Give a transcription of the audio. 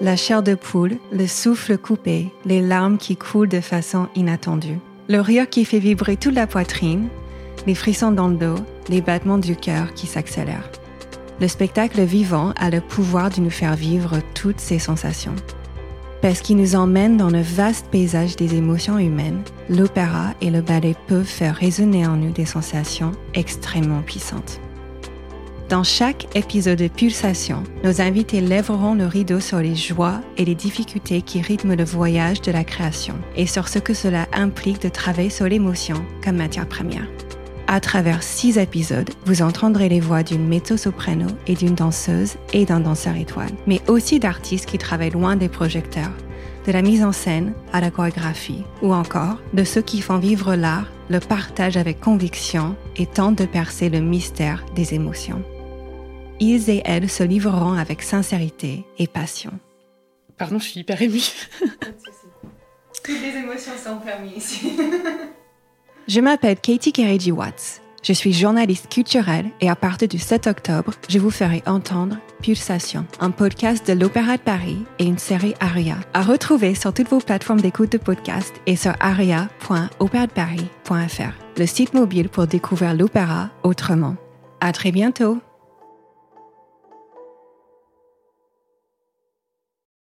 la chair de poule, le souffle coupé, les larmes qui coulent de façon inattendue, le rire qui fait vibrer toute la poitrine, les frissons dans le dos, les battements du cœur qui s'accélèrent. Le spectacle vivant a le pouvoir de nous faire vivre toutes ces sensations. Parce qu'il nous emmène dans le vaste paysage des émotions humaines, l'opéra et le ballet peuvent faire résonner en nous des sensations extrêmement puissantes. Dans chaque épisode de Pulsation, nos invités lèveront le rideau sur les joies et les difficultés qui rythment le voyage de la création et sur ce que cela implique de travailler sur l'émotion comme matière première. À travers six épisodes, vous entendrez les voix d'une mezzo-soprano et d'une danseuse et d'un danseur étoile, mais aussi d'artistes qui travaillent loin des projecteurs, de la mise en scène à la chorégraphie, ou encore de ceux qui font vivre l'art, le partage avec conviction et tentent de percer le mystère des émotions. Ils et elles se livreront avec sincérité et passion. Pardon, je suis hyper émue. Toutes les émotions sont permises ici. Je m'appelle Katie Kereji Watts. Je suis journaliste culturelle et à partir du 7 octobre, je vous ferai entendre Pulsation, un podcast de l'Opéra de Paris et une série Aria, à retrouver sur toutes vos plateformes d'écoute de podcast et sur aria.opéradeparis.fr, le site mobile pour découvrir l'opéra autrement. À très bientôt!